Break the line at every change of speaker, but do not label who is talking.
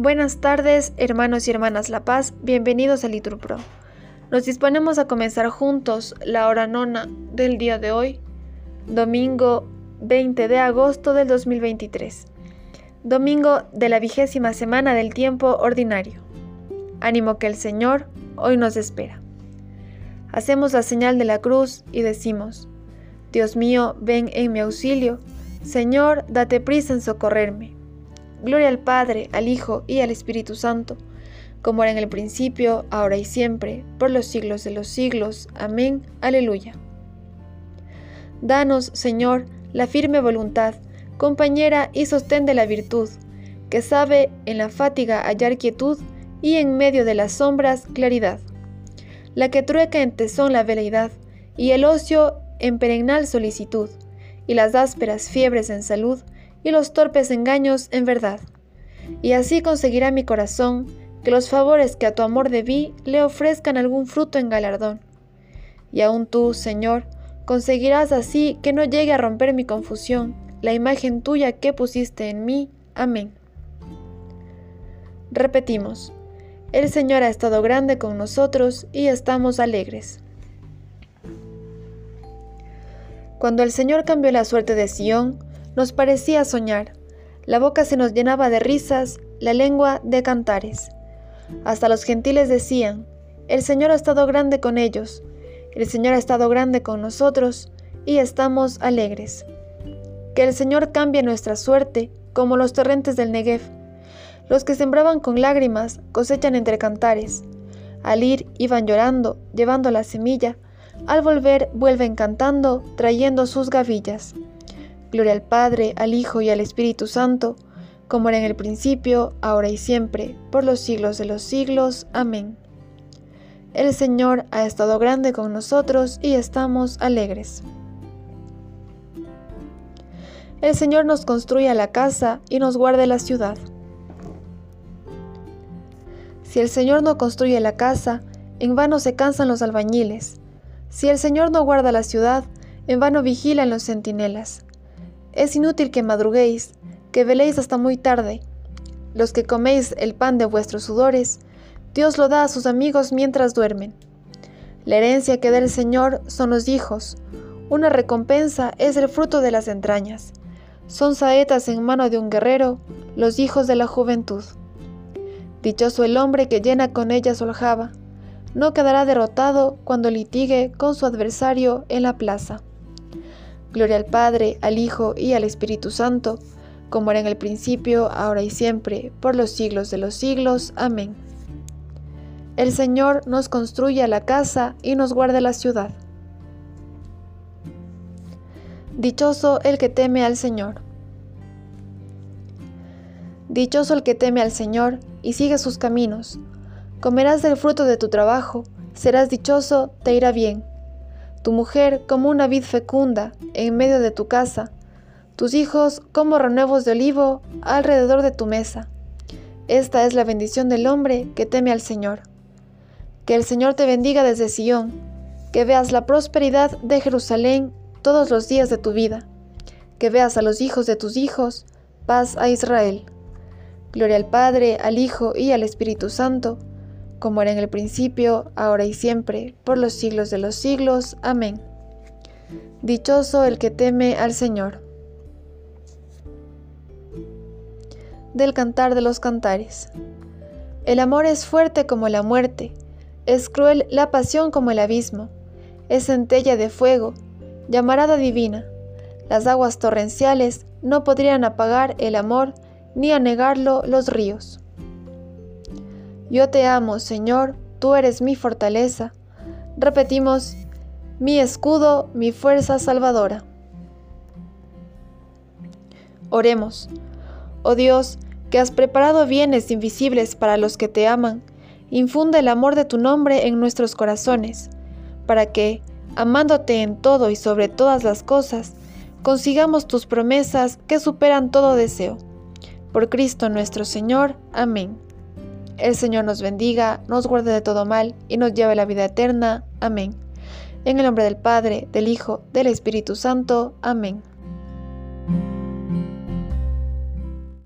Buenas tardes, hermanos y hermanas La Paz, bienvenidos a Liturpro. Nos disponemos a comenzar juntos la hora nona del día de hoy, domingo 20 de agosto del 2023, domingo de la vigésima semana del tiempo ordinario. Ánimo que el Señor hoy nos espera. Hacemos la señal de la cruz y decimos, Dios mío, ven en mi auxilio, Señor, date prisa en socorrerme. Gloria al Padre, al Hijo y al Espíritu Santo, como era en el principio, ahora y siempre, por los siglos de los siglos. Amén. Aleluya. Danos, Señor, la firme voluntad, compañera y sostén de la virtud, que sabe en la fatiga hallar quietud y en medio de las sombras claridad, la que trueca en tesón la veleidad y el ocio en perennal solicitud, y las ásperas fiebres en salud, y los torpes engaños en verdad. Y así conseguirá mi corazón que los favores que a tu amor debí le ofrezcan algún fruto en galardón. Y aún tú, Señor, conseguirás así que no llegue a romper mi confusión la imagen tuya que pusiste en mí. Amén. Repetimos, el Señor ha estado grande con nosotros y estamos alegres. Cuando el Señor cambió la suerte de Sión, nos parecía soñar. La boca se nos llenaba de risas, la lengua de cantares. Hasta los gentiles decían, el Señor ha estado grande con ellos, el Señor ha estado grande con nosotros, y estamos alegres. Que el Señor cambie nuestra suerte, como los torrentes del Negev. Los que sembraban con lágrimas cosechan entre cantares. Al ir iban llorando, llevando la semilla, al volver vuelven cantando, trayendo sus gavillas. Gloria al Padre, al Hijo y al Espíritu Santo, como era en el principio, ahora y siempre, por los siglos de los siglos. Amén. El Señor ha estado grande con nosotros y estamos alegres. El Señor nos construye la casa y nos guarde la ciudad. Si el Señor no construye la casa, en vano se cansan los albañiles. Si el Señor no guarda la ciudad, en vano vigilan los centinelas. Es inútil que madruguéis, que veléis hasta muy tarde. Los que coméis el pan de vuestros sudores, Dios lo da a sus amigos mientras duermen. La herencia que da el Señor son los hijos. Una recompensa es el fruto de las entrañas. Son saetas en mano de un guerrero, los hijos de la juventud. Dichoso el hombre que llena con ella su. No quedará derrotado cuando litigue con su adversario en la plaza. Gloria al Padre, al Hijo y al Espíritu Santo, como era en el principio, ahora y siempre, por los siglos de los siglos. Amén. El Señor nos construye la casa y nos guarda la ciudad. Dichoso el que teme al Señor. Dichoso el que teme al Señor y sigue sus caminos. Comerás del fruto de tu trabajo, serás dichoso, te irá bien tu mujer como una vid fecunda en medio de tu casa, tus hijos como renuevos de olivo alrededor de tu mesa. Esta es la bendición del hombre que teme al Señor. Que el Señor te bendiga desde Sión, que veas la prosperidad de Jerusalén todos los días de tu vida, que veas a los hijos de tus hijos, paz a Israel. Gloria al Padre, al Hijo y al Espíritu Santo, como era en el principio, ahora y siempre, por los siglos de los siglos. Amén. Dichoso el que teme al Señor. Del Cantar de los Cantares. El amor es fuerte como la muerte, es cruel la pasión como el abismo, es centella de fuego, llamarada divina. Las aguas torrenciales no podrían apagar el amor ni anegarlo los ríos. Yo te amo, Señor, tú eres mi fortaleza. Repetimos, mi escudo, mi fuerza salvadora. Oremos. Oh Dios, que has preparado bienes invisibles para los que te aman, infunde el amor de tu nombre en nuestros corazones, para que, amándote en todo y sobre todas las cosas, consigamos tus promesas que superan todo deseo. Por Cristo nuestro Señor. Amén. El Señor nos bendiga, nos guarde de todo mal y nos lleve a la vida eterna. Amén. En el nombre del Padre, del Hijo, del Espíritu Santo. Amén.